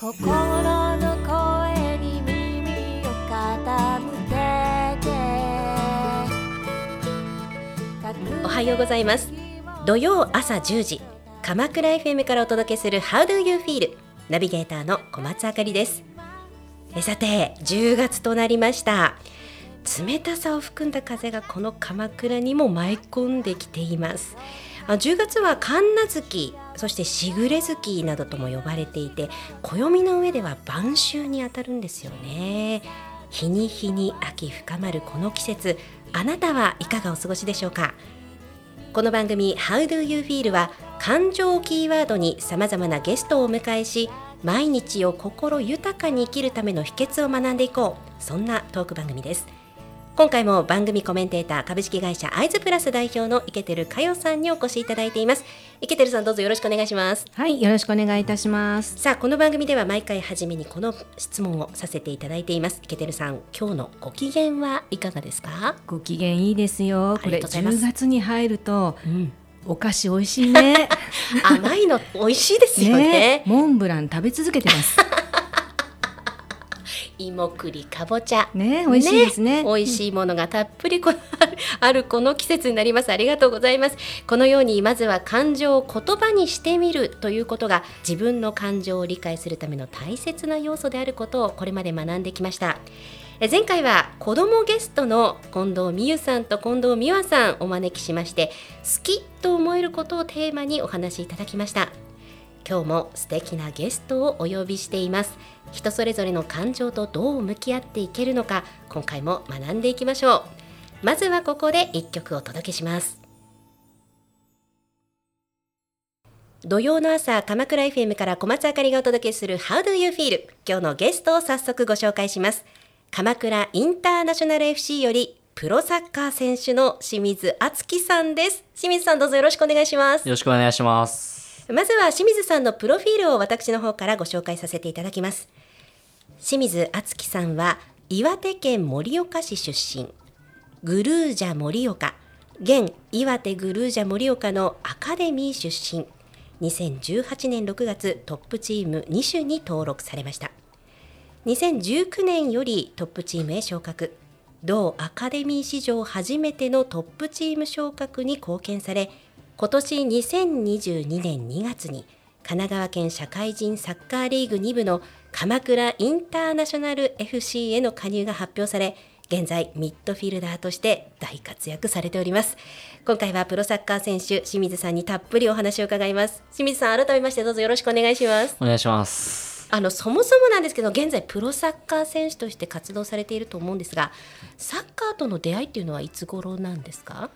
心の声に耳を傾けて。おはようございます。土曜朝10時鎌倉 FM からお届けする How do you feel? ナビゲーターの小松あかりです。えさて10月となりました。冷たさを含んだ風がこの鎌倉にも舞い込んできています。あ10月は神無月そしてしぐれ月などとも呼ばれていて暦の上では晩秋にあたるんですよね。日に日に秋深まるこの季節あなたはいかがお過ごしでしょうか？この番組 How do you feel は感情をキーワードにさまざまなゲストをお迎えし毎日を心豊かに生きるための秘訣を学んでいこう。そんなトーク番組です。今回も番組コメンテーター株式会社アイズプラス代表の池照佳代さんにお越しいただいています池照さんどうぞよろしくお願いしますはい、よろしくお願いいたします。さあこの番組では毎回初めにこの質問をさせていただいています池照さん今日のご機嫌はいかがですか？ご機嫌いいですよ。これがとうございます10月に入るとうんお菓子美味しいね。甘いの美味しいですよねね、モンブラン食べ続けてます。芋栗かぼちゃ。ね、美味しいですね。美味しいものがたっぷりこあるこの季節になります。ありがとうございます。このようにまずは感情を言葉にしてみるということが自分の感情を理解するための大切な要素であることをこれまで学んできました。え前回は子供ゲストの近藤美優さんと近藤美和さんお招きしまして好きと思えることをテーマにお話しいただきました今日も素敵なゲストをお呼びしています。人それぞれの感情とどう向き合っていけるのか今回も学んでいきましょう。まずはここで一曲お届けします。土曜の朝鎌倉 FM から小松あかりがお届けする How do you feel? 今日のゲストを早速ご紹介します。鎌倉インターナショナル FC よりプロサッカー選手の清水敦樹さんです。清水さんどうぞよろしくお願いします。よろしくお願いします。まずは清水さんのプロフィールを私の方からご紹介させていただきます。清水敦樹さんは岩手県盛岡市出身。グルージャ盛岡。現岩手グルージャ盛岡のアカデミー出身。2018年6月トップチーム2種に登録されました。2019年よりトップチームへ昇格。同アカデミー史上初めてのトップチーム昇格に貢献され今年2022年2月に神奈川県社会人サッカーリーグ2部の鎌倉インターナショナル FC への加入が発表され現在ミッドフィルダーとして大活躍されております。今回はプロサッカー選手清水さんにたっぷりお話を伺います。清水さん改めましてどうぞよろしくお願いします。お願いします。あのそもそもなんですけど現在プロサッカー選手として活動されていると思うんですがサッカーとの出会いっていうのはいつ頃なんですか？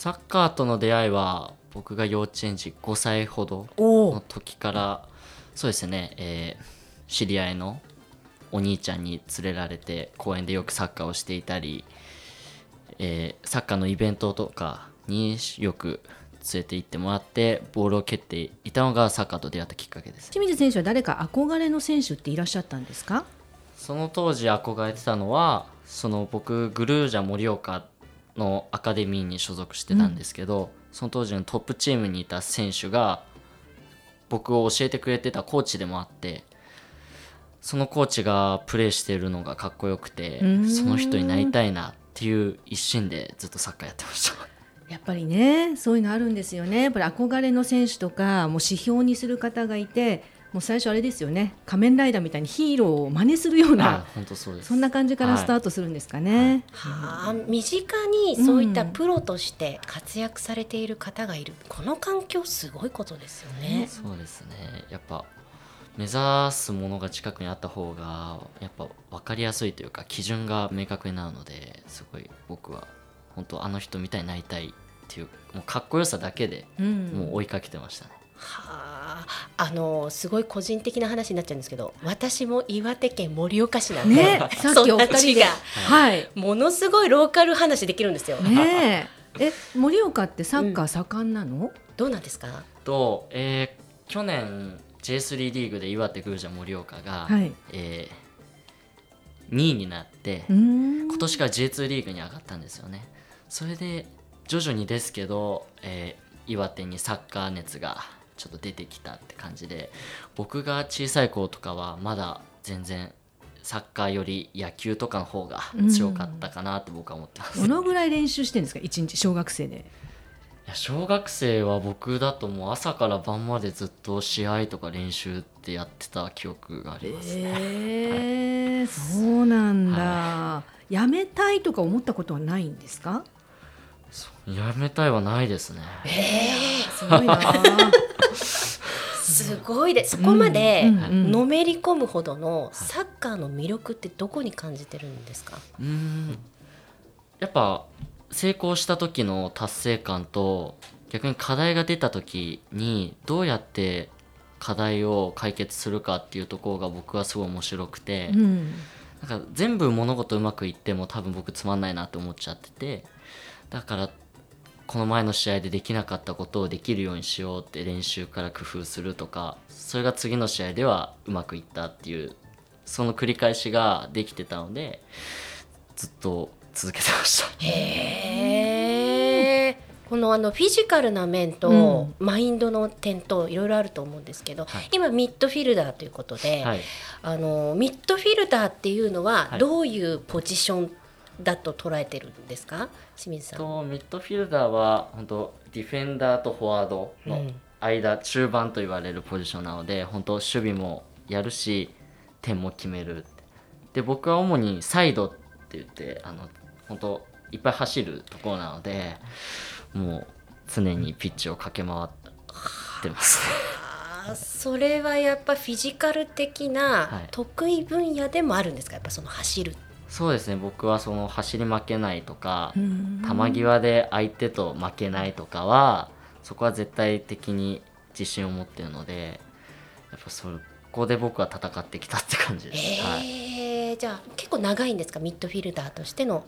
サッカーとの出会いは僕が幼稚園児5歳ほどおの時からそうですね、えー知り合いのお兄ちゃんに連れられて公園でよくサッカーをしていたり、えーサッカーのイベントとかによく連れて行ってもらってボールを蹴っていたのがサッカーと出会ったきっかけです清水選手は誰か憧れの選手っていらっしゃったんですか？その当時憧れてたのはその僕グルージャ盛岡のアカデミーに所属してたんですけど、その当時のトップチームにいた選手が僕を教えてくれてたコーチでもあってそのコーチがプレーしているのがかっこよくてんその人になりたいなっていう一心でずっとサッカーやってました。やっぱりね、そういうのあるんですよね。やっぱり憧れの選手とかもう指標にする方がいて、もう最初あれですよね。仮面ライダーみたいにヒーローを真似するようあな。本当そうですそんな感じからスタートするんですかね。はあ、身近にそういったプロとして活躍されている方がいる、この環境すごいことですよね。そうですねやっぱ目指すものが近くにあった方がやっぱ分かりやすいというか基準が明確になるのですごい僕は本当あの人みたいになりたいっていうもうかっこよさだけでうん。もう追いかけてましたね、はあ、あのすごい個人的な話になっちゃうんですけど、私も岩手県盛岡市なんで、ね、さっきお二人がはい。ものすごいローカル話できるんですよ。ねえ、え、盛岡ってサッカー盛んなの？どうなんですか？と、えー去年 J3 リーグで岩手グージャ盛岡が、はい。えー2位になって、うーん。今年から J2 リーグに上がったんですよねそれで徐々にですけど、えー岩手にサッカー熱がちょっと出てきたって感じで僕が小さい頃とかはまだ全然サッカーより野球とかの方が強かったかなって僕は思ってます、どのぐらい練習してるんですか？一日小学生で。いや小学生は僕だともう朝から晩までずっと試合とか練習ってやってた記憶がありますね、えー、そうなんだ、やめたいとか思ったことはないんですか？やめたいはないですね。すごいなすごいでそこまでのめり込むほどのサッカーの魅力ってどこに感じてるんですか、うーん。やっぱ成功した時の達成感と逆に課題が出た時にどうやって課題を解決するかっていうところが僕はすごい面白くて、うん。なんか全部物事うまくいっても多分僕つまんないなって思っちゃっててだからこの前の試合でできなかったことをできるようにしようって練習から工夫するとかそれが次の試合ではうまくいったっていうその繰り返しができてたのでずっと続けてました。へえこのあのフィジカルな面とマインドの点といろいろあると思うんですけど、はい。今ミッドフィルダーということで、はい。あのミッドフィルダーっていうのははい。どういうポジションだと捉えてるんですか？清水さん。とミッドフィルダーは本当ディフェンダーとフォワードのうん。間、中盤と言われるポジションなので本当守備もやるし点も決める。で僕は主にサイドって言ってあの本当いっぱい走るところなのでもう常にピッチを駆け回ってます。ねあーそれはやっぱフィジカル的はない。得意分野でもあるんですか？やっぱその走るそうですね。僕はその走り負けないとかうん。球際で相手と負けないとかはそこは絶対的に自信を持ってるのでやっぱそこで僕は戦ってきたって感じです、はい、えーじゃあ結構長いんですか？ミッドフィルダーとしての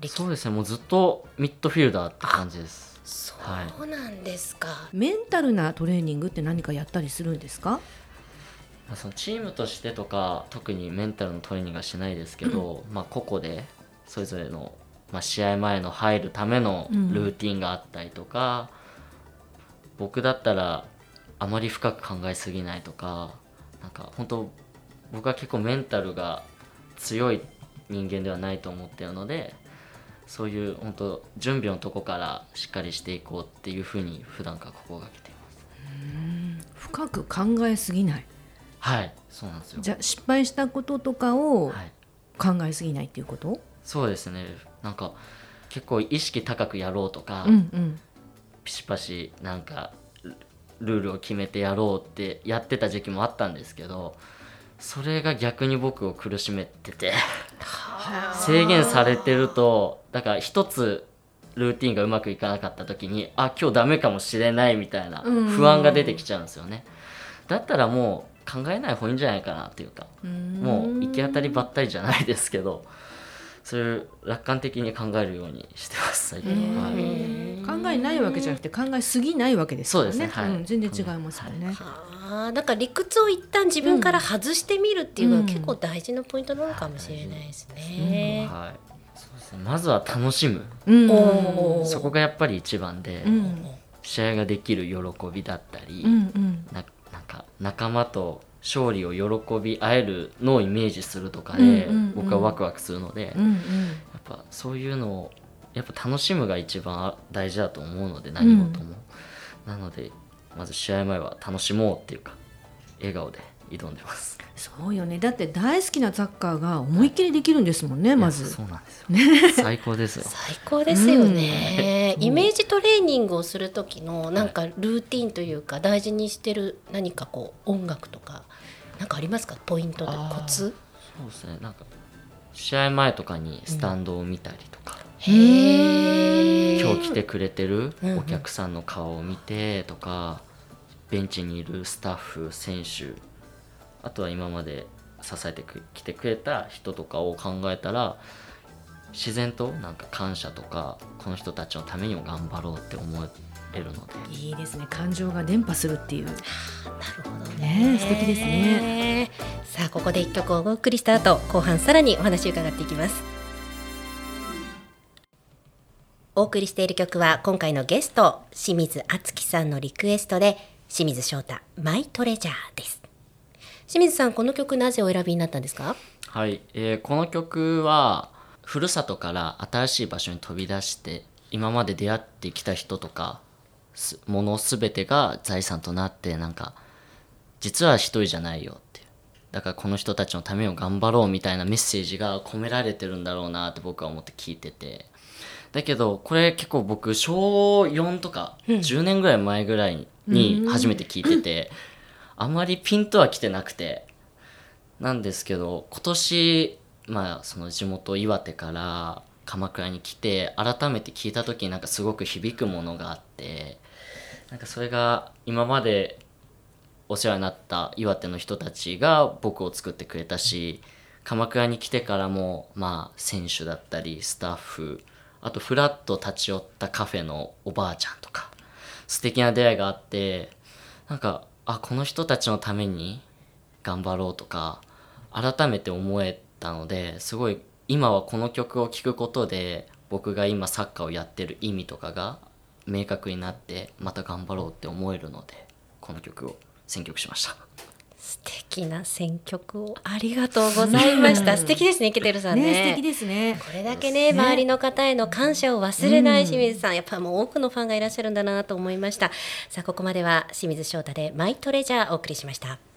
歴そうですね。もうずっとミッドフィルダーって感じです。そうなんですか、メンタルなトレーニングって何かやったりするんですか？そのチームとしてとか特にメンタルのトレーニングはしないですけど、まあ個々でそれぞれの、まあ、試合前の入るためのルーティンがあったりとか、僕だったらあまり深く考えすぎないとかなんか本当僕は結構メンタルが強い人間ではないと思ってるのでそういう本当準備のとこからしっかりしていこうっていうふうに普段から心がけています。深く考えすぎないはい。そうなんですよ。じゃあ失敗したこととかをはい。考えすぎないっていうこと、そうですね。なんか結構意識高くやろうとか、うんうん。ピシパシなんかルルールを決めてやろうってやってた時期もあったんですけどそれが逆に僕を苦しめてて制限されてるとだから一つルーティンがうまくいかなかった時にあ今日ダメかもしれないみたいな不安が出てきちゃうんですよね。だったらもう考えない方がいいんじゃないかなっていうかもう行き当たりばったりじゃないですけどそういう楽観的に考えるようにしてます最近は、はい、考えないわけじゃなくて考えすぎないわけですよね。そうですね。はい。ん。全然違いますよね、あーだから理屈を一旦自分から外してみるっていうのは結構大事なポイントなのかもしれないですね。はい、そうですね。まずは楽しむ。うん。そこがやっぱり一番で、うん。試合ができる喜びだったり、うんうん。ななんか仲間と勝利を喜び合えるのをイメージするとかで、うんうんうん。僕はワクワクするので、やうんうん。っぱそういうのをやっぱ楽しむが一番大事だと思うので何事も、なのでまず試合前は楽しもうっていうか笑顔で挑んでますそうよね。だって大好きなサッカーが思いっきりできるんですもんねまいやず。そうなんですよ、最高ですよ。最高ですよね、イメージトレーニングをする時のなんかルーティンというか大事にしてる何かこう音楽とかなんかありますか？ポイントでコツ？そうですね。なんか試合前とかにスタンドを見たりとか、へえ今日来てくれてるうんうん。お客さんの顔を見てとか、ベンチにいるスタッフ選手あとは今まで支えてく来てくれた人とかを考えたら自然となんか感謝とかこの人たちのためにも頑張ろうって思えるので。いいですね。感情が伝播するっていう。なるほどね。素敵ですね。さあここで一曲をお送りした後後半さらにお話を伺っていきます。お送りしている曲は今回のゲスト清水敦樹さんのリクエストで清水翔太マイトレジャーです清水さんこの曲なぜお選びになったんですか？はい、えーこの曲はふるさとから新しい場所に飛び出して今まで出会ってきた人とかすもの全てが財産となってなんか実は一人じゃないよってだからこの人たちのためを頑張ろうみたいなメッセージが込められてるんだろうなって僕は思って聞いてて。だけどこれ結構僕小4とか10年ぐらい前ぐらいに初めて聞いてて、あまりピンとは来てなくて。なんですけど今年まあその地元岩手から鎌倉に来て改めて聞いた時になんかすごく響くものがあってなんかそれが今までお世話になった岩手の人たちが僕を作ってくれたし鎌倉に来てからもまあ選手だったりスタッフあとフラッと立ち寄ったカフェのおばあちゃんとか素敵な出会いがあってなんかあこの人たちのために頑張ろうとか改めて思えたのですごい今はこの曲を聴くことで僕が今サッカーをやってる意味とかが明確になってまた頑張ろうって思えるのでこの曲を選曲しました。素敵な選曲を。ありがとうございました。素敵ですねケテルさんね。ね素敵ですね。これだけね周りの方への感謝を忘れない清水さん、やっぱもう多くのファンがいらっしゃるんだなと思いました。さあここまでは清水翔太でマイトレジャーお送りしました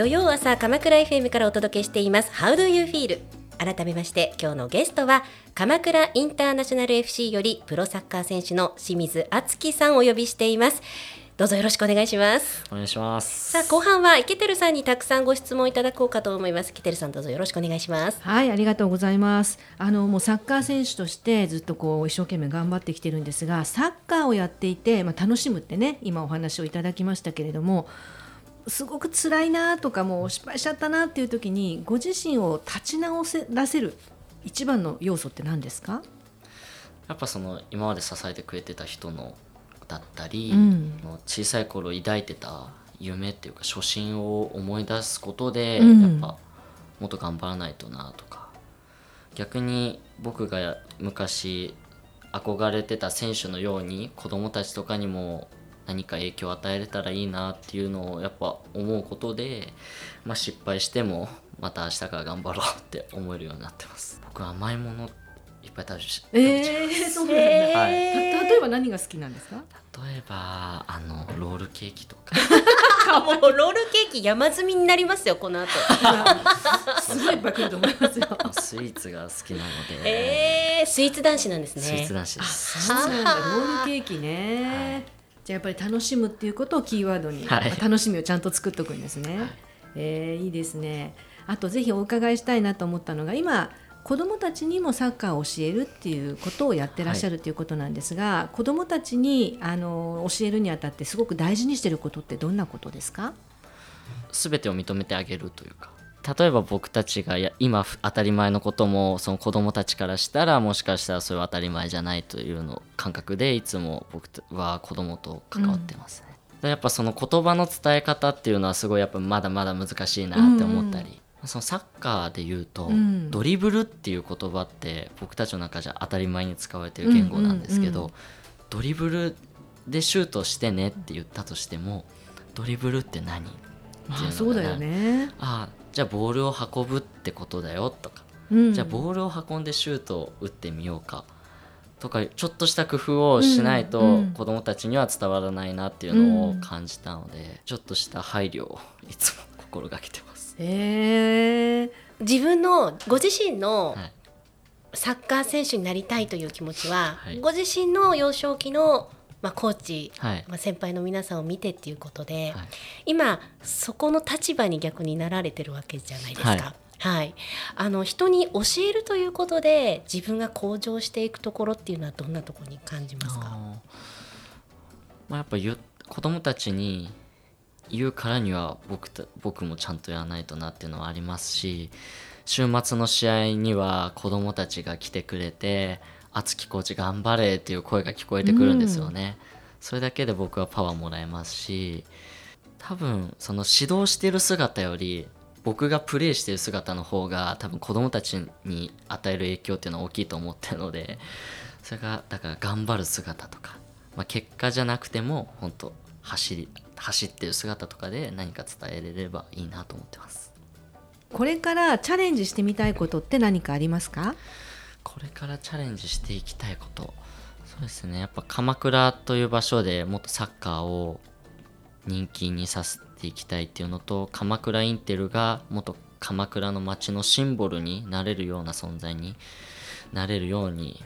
土曜朝鎌倉 FM からお届けしています。How do you feel? 改めまして今日のゲストは鎌倉インターナショナル FC よりプロサッカー選手の清水敦樹さんをお呼びしています。どうぞよろしくお願いします。お願いします。さあ後半はイケてるさんにたくさんご質問いただこうかと思います。イケてるさんどうぞよろしくお願いします。はい、ありがとうございます。あのもうサッカー選手としてずっとこう一生懸命頑張ってきてるんですが、サッカーをやっていて、まあ楽しむってね、今お話をいただきましたけれども、すごく辛いなとかもう失敗しちゃったなっていう時に、ご自身を立ち直せらせる一番の要素って何ですか？やっぱその今まで支えてくれてた人のだったり、うん。の小さい頃抱いてた夢っていうか初心を思い出すことで、うん。やっぱもっと頑張らないとなとか。逆に僕が昔憧れてた選手のように子供たちとかにも何か影響を与えれたらいいなっていうのをやっぱ思うことで、まあ、失敗してもまた明日から頑張ろうって思えるようになってます。僕は甘いものいっぱい食べちゃうえー、そうなんだ。えた例えば何が好きなんですか？例えばあのロールケーキとか。ー、もうロールケーキ山積みになりますよこの後。すごいいっぱい来ると思いますよ。スイーツが好きなので、えー、スイーツ男子なんですね。スイーツ男子です。そうなんだ。ロールケーキね、じゃあやっぱり楽しむっていうことをキーワードに、はい。楽しみをちゃんと作っておくんですね、えーいいですね。あとぜひお伺いしたいなと思ったのが今子どもたちにもサッカーを教えるっていうことをやってらっしゃるということなんですが、子どもたちにあの教えるにあたってすごく大事にしていることってどんなことですか？全てを認めてあげるというか例えば僕たちがや今ふ当たり前のこともその子供たちからしたらもしかしたらそれは当たり前じゃないというの感覚でいつも僕は子供と関わってますね、でやっぱその言葉の伝え方っていうのはすごいやっぱまだまだ難しいなって思ったり、そのサッカーで言うと、ん。ドリブルっていう言葉って僕たちの中じゃ当たり前に使われてる言語なんですけど、うんうん。ドリブルでシュートしてねって言ったとしてもドリブルって何まっていうのがあそうだよね、ああじゃあボールを運ぶってことだよとか、うん、じゃあボールを運んでシュートを打ってみようか。とかちょっとした工夫をしないとうんうん子供たちには伝わらないなっていうのを感じたので、ちょっとした配慮をいつも心がけてます。えー、自分のご自身のはい。サッカー選手になりたいという気持ちは、はい。ご自身の幼少期の、まあ、コーチ、はい。まあ、先輩の皆さんを見てっていうことで、はい。今そこの立場に逆になられてるわけじゃないですか。はい。はい、あの人に教えるということで自分が向上していくところっていうのはどんなところに感じますか？まあ、やっぱ子供たちに言うからには僕た僕もちゃんとやらないとなっていうのはありますし週末の試合には子供たちが来てくれて「敦貴コーチ頑張れ」っていう声が聞こえてくるんですよね、それだけで僕はパワーもらえますし多分その指導してる姿より僕がプレーしてる姿の方が多分子供たちに与える影響っていうのは大きいと思ってるので それがだから頑張る姿とか、まあ、結果じゃなくても本当走り走ってる姿とかで何か伝えれればいいなと思ってます。これからチャレンジしてみたいことって何かありますか？これからチャレンジしていきたいこと。そうですね。やっぱ鎌倉という場所でもっとサッカーを人気にさせていきたいっていうのと鎌倉インテルがもっと鎌倉の街のシンボルになれるような存在になれるように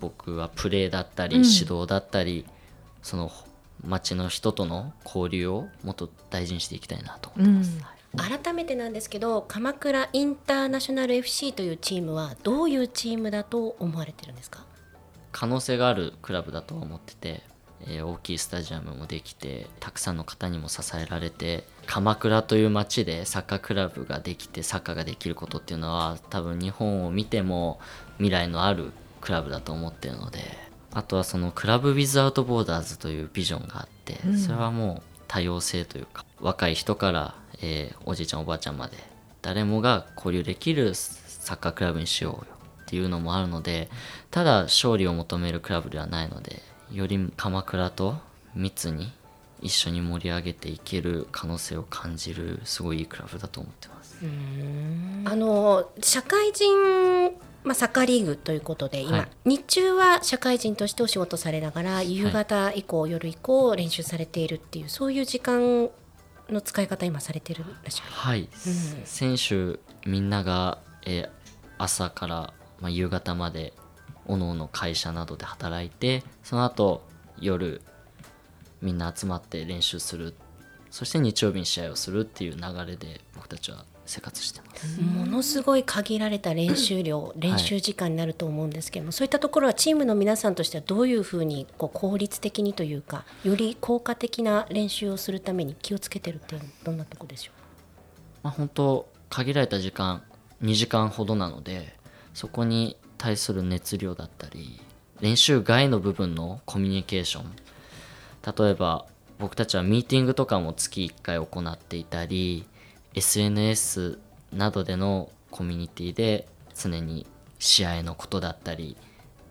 僕はプレーだったりうん。指導だったり、その街の人との交流をもっと大事にしていきたいなと思ってます、うん。はい改めてなんですけど鎌倉インターナショナル FC というチームはどういうチームだと思われてるんですか？可能性があるクラブだと思ってて、えー大きいスタジアムもできてたくさんの方にも支えられて鎌倉という街でサッカークラブができてサッカーができることっていうのは多分日本を見ても未来のあるクラブだと思ってるのであとはそのクラブ・ウィズ・アウト・ボーダーズというビジョンがあってうん。それはもう多様性というか若い人から、えーおじいちゃんおばあちゃんまで誰もが交流できるサッカークラブにしようよっていうのもあるのでただ勝利を求めるクラブではないのでより鎌倉と密に一緒に盛り上げていける可能性を感じるすごいいいクラブだと思ってます。あの社会人、まあ、サッカーリーグということで今、はい日中は社会人としてお仕事されながら夕方以降、夜以降練習されているっていうそういう時間の使い方今されてるらっしゃる。はい、選手みんなが、えー朝から、まあ、夕方までおのおの会社などで働いてその後夜みんな集まって練習する。そして日曜日に試合をするっていう流れで僕たちは生活してます。ものすごい限られた練習量、練習時間になると思うんですけども、そういったところはチームの皆さんとしてはどういうふうにこう効率的にというかより効果的な練習をするために気をつけてるっていうのはどんなところでしょまあ、本当限られた時間2時間ほどなのでそこに対する熱量だったり練習外の部分のコミュニケーション。例えば僕たちはミーティングとかも月1回行っていたり SNS などでのコミュニティで常に試合のことだったり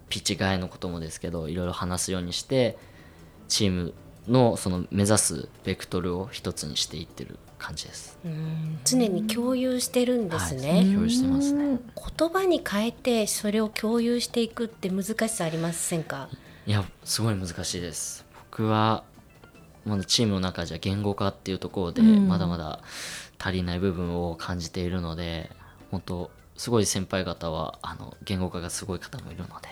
ピッチ外のこともですけどいろいろ話すようにしてチームのその目指すベクトルを一つにしていってる感じです。ううん常に共有してるんですね、はい共有してますね。言葉に変えてそれを共有していくって難しさありませんか？いやすごい難しいです。僕はまだチームの中じゃ言語化っていうところでうん。まだまだ足りない部分を感じているので本当すごい先輩方はあの言語化がすごい方もいるので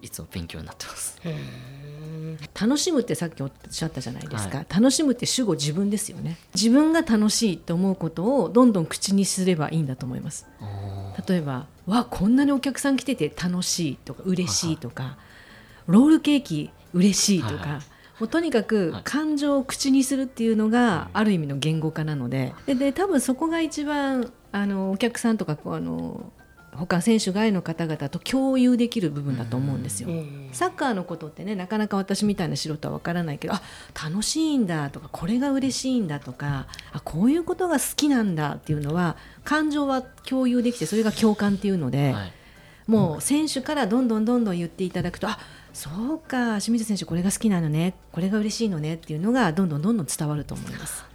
いつも勉強になってます、楽しむってさっきおっしゃったじゃないですか、楽しむって主語自分ですよね。自分が楽しいと思うことをどんどん口にすればいいんだと思います。例えば「わこんなにお客さん来てて楽しい」とか「嬉しい」とか「ロールケーキ嬉しい」とか、はいはいもうとにかくはい。感情を口にするっていうのがある意味の言語化なので。でで多分そこが一番あのお客さんとかあの他選手外の方々と共有できる部分だと思うんですよ。うん。サッカーのことってねなかなか私みたいな素人は分からないけどあ楽しいんだとかこれが嬉しいんだとかあこういうことが好きなんだっていうのは感情は共有できてそれが共感っていうので、はい、もう選手からどんどんどんどん言っていただくとあそうか清水選手これが好きなのねこれが嬉しいのねっていうのがどんどんどんどん伝わると思います。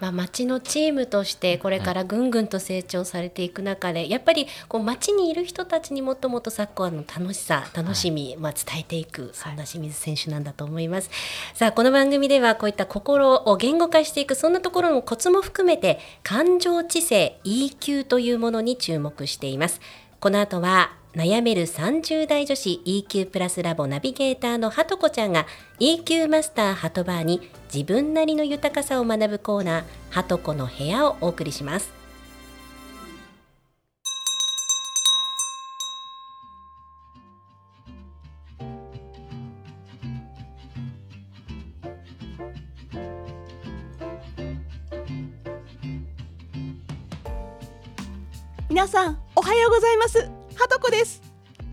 まあ、町のチームとしてこれからぐんぐんと成長されていく中でやっぱりこう町にいる人たちにもっともっとサッカーの楽しさ楽しみ、まあ、伝えていくそんな清水選手なんだと思います、さあこの番組ではこういった心を言語化していくそんなところのコツも含めて感情知性 EQ というものに注目しています。この後は悩める30代女子 EQ プラスラボナビゲーターのはとこちゃんが EQ マスターハトバーに自分なりの豊かさを学ぶコーナーはとこの部屋をお送りします。皆さんおはようございます。はとこです。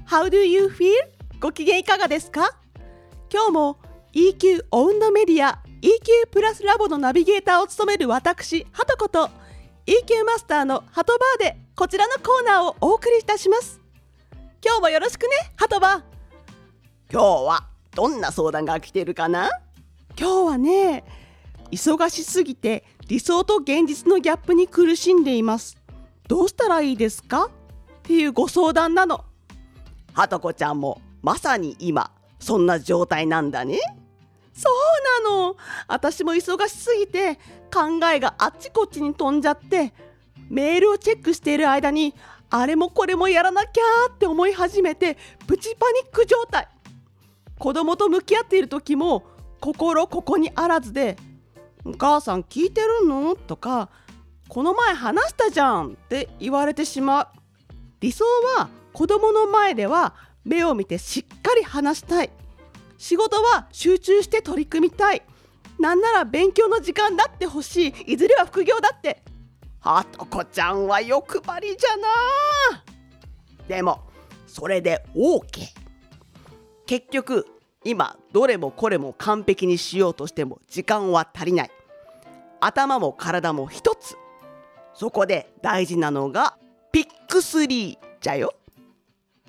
How do you feel? ご機嫌いかがですか？今日も EQ オウンドメディア EQ プラスラボのナビゲーターを務める私ハトこと EQ マスターのハトバーでこちらのコーナーをお送りいたします。今日もよろしくねハトバー。今日はどんな相談が来てるかな？今日はね忙しすぎて理想と現実のギャップに苦しんでいます。どうしたらいいですか？っていうご相談なの。はとこちゃんもまさに今そんな状態なんだね。そうなの。私も忙しすぎて考えがあっちこっちに飛んじゃってメールをチェックしている間にあれもこれもやらなきゃって思い始めてプチパニック状態。子供と向き合っている時も心ここにあらずで「お母さん聞いてるの?」とか「この前話したじゃん」って言われてしまう。理想は子供の前では目を見てしっかり話したい。仕事は集中して取り組みたい。なんなら勉強の時間だってほしい。いずれは副業だって。はとこちゃんは欲張りじゃな。でもそれで OK 結局今どれもこれも完璧にしようとしても時間は足りない。頭も体も一つ。そこで大事なのがピック3じゃよ。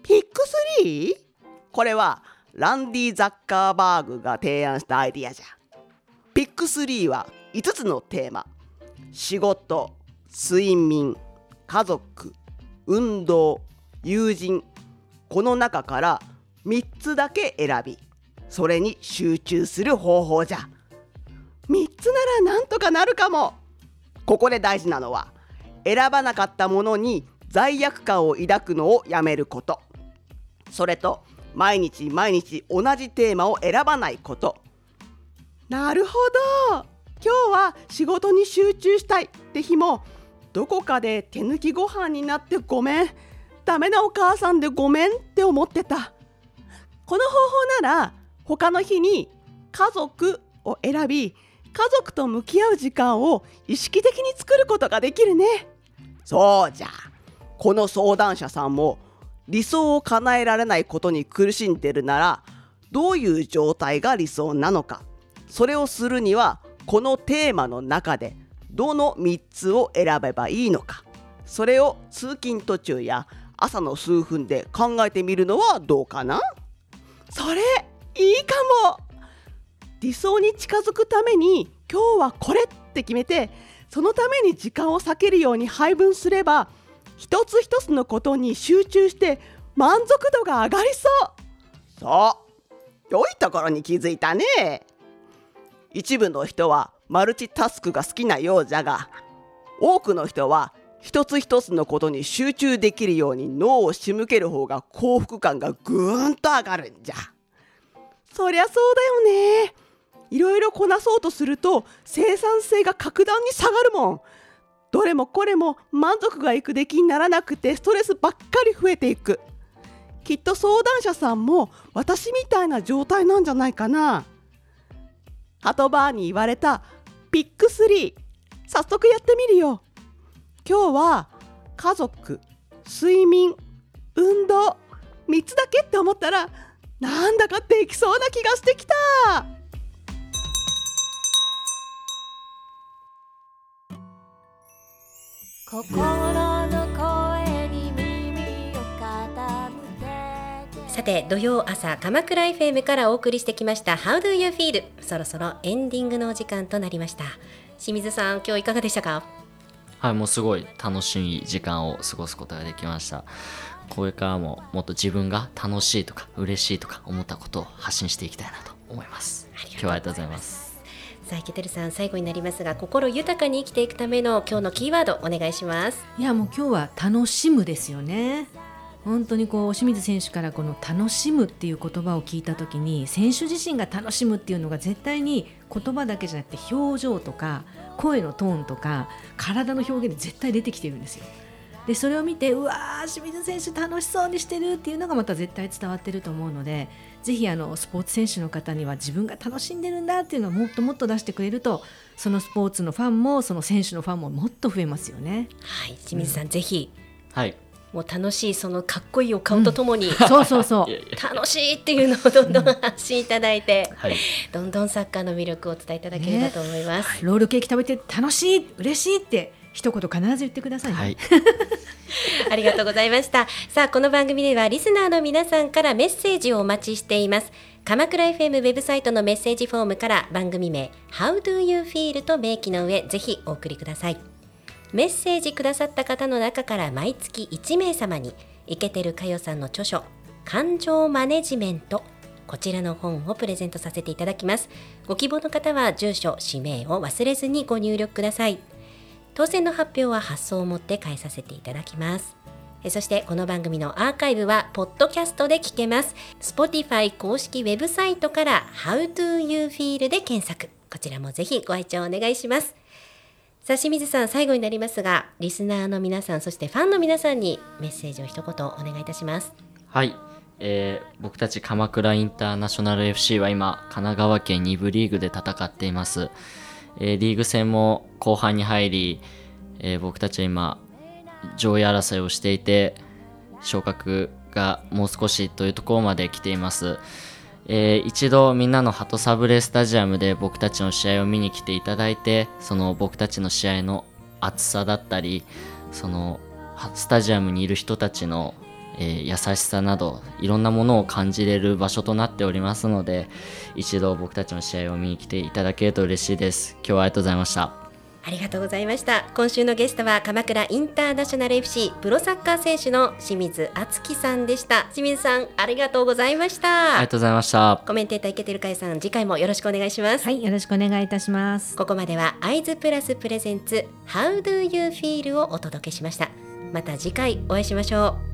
ピック 3? これはランディ・ザッカーバーグが提案したアイディアじゃ。ピック3は5つのテーマ。仕事睡眠家族運動友人。この中から3つだけ選びそれに集中する方法じゃ。3つならなんとかなるかも。ここで大事なのは選ばなかったものに罪悪感を抱くのをやめること。それと毎日毎日同じテーマを選ばないこと。なるほど。今日は仕事に集中したいって日もどこかで手抜きご飯になってごめん。ダメなお母さんでごめんって思ってた。この方法なら他の日に家族を選び家族と向き合う時間を意識的に作ることができるね。そうじゃ。この相談者さんも理想を叶えられないことに苦しんでるならどういう状態が理想なのか。それをするにはこのテーマの中でどの3つを選べばいいのか。それを通勤途中や朝の数分で考えてみるのはどうかな。それいいかも。理想に近づくために今日はこれって決めてそのために時間を避けるように配分すれば一つ一つのことに集中して満足度が上がりそう。そう。良いところに気づいたね。一部の人はマルチタスクが好きなようじゃが多くの人は一つ一つのことに集中できるように脳を仕向ける方が幸福感がぐーんと上がるんじゃ。そりゃそうだよね。いろいろこなそうとすると生産性が格段に下がるもんどれもこれも満足がいく出来にならなくてストレスばっかり増えていく。きっと相談者さんも私みたいな状態なんじゃないかな。ハトバーに言われたピック3早速やってみるよ。今日は家族睡眠運動3つだけって思ったらなんだかできそうな気がしてきた。さて土曜朝鎌倉 FM からお送りしてきました「How do you feel?」そろそろエンディングのお時間となりました。清水さん今日いかがでしたか？はいもうすごい楽しい時間を過ごすことができました。これからももっと自分が楽しいとか嬉しいとか思ったことを発信していきたいなと思います。今日はありがとうございますさあ池照さん最後になりますが心豊かに生きていくための今日のキーワードお願いしますいやもう今日は楽しむですよね本当にこう清水選手からこの楽しむっていう言葉を聞いた時に選手自身が楽しむっていうのが絶対に言葉だけじゃなくて表情とか声のトーンとか体の表現で絶対出てきてるんですよ。でそれを見てうわー清水選手楽しそうにしてるっていうのがまた絶対伝わってると思うのでぜひあのスポーツ選手の方には自分が楽しんでるんだっていうのをもっともっと出してくれるとそのスポーツのファンもその選手のファンももっと増えますよね。はい清水さん、ぜひはい。もう楽しいそのかっこいいお顔とともに、そうそうそう。いやいや楽しいっていうのをどんどん発信いただいて、はい。どんどんサッカーの魅力をお伝えいただければと思います。ロールケーキ食べて楽しい嬉しいって一言必ず言ってくださいね、はい ありがとうございました。さあ、この番組ではリスナーの皆さんからメッセージをお待ちしています。鎌倉 FM ウェブサイトのメッセージフォームから番組名 How do you feel と明記の上、ぜひお送りください。メッセージくださった方の中から毎月1名様にイケてるかよさんの著書感情マネジメントこちらの本をプレゼントさせていただきますご希望の方は住所氏名を忘れずにご入力ください当選の発表は発送をもって返させていただきます。えそしてこの番組のアーカイブはポッドキャストで聞けます。Spotify 公式ウェブサイトから How do you feel で検索。こちらもぜひご愛聴お願いします。さあ清水さん最後になりますがリスナーの皆さんそしてファンの皆さんにメッセージを一言お願いいたします。はい、えー僕たち鎌倉インターナショナル FC は今神奈川県2部リーグで戦っています、えーリーグ戦も後半に入り、えー僕たちは今上位争いをしていて昇格がもう少しというところまで来ています、えー一度みんなのハトサブレスタジアムで僕たちの試合を見に来ていただいてその僕たちの試合の熱さだったりそのスタジアムにいる人たちの、えー優しさなどいろんなものを感じれる場所となっておりますので一度僕たちの試合を見に来ていただけると嬉しいです。今日はありがとうございました。ありがとうございました。今週のゲストは鎌倉インターナショナル FC プロサッカー選手の清水敦樹さんでした。清水さんありがとうございましありたがとうございました。コメンテーターいけてるかいさん次回もよろしくお願いします、はいよろしくお願いいたします。ここまではアイズプラスプレゼンツ How do you feel をお届けしました。また次回お会いしましょう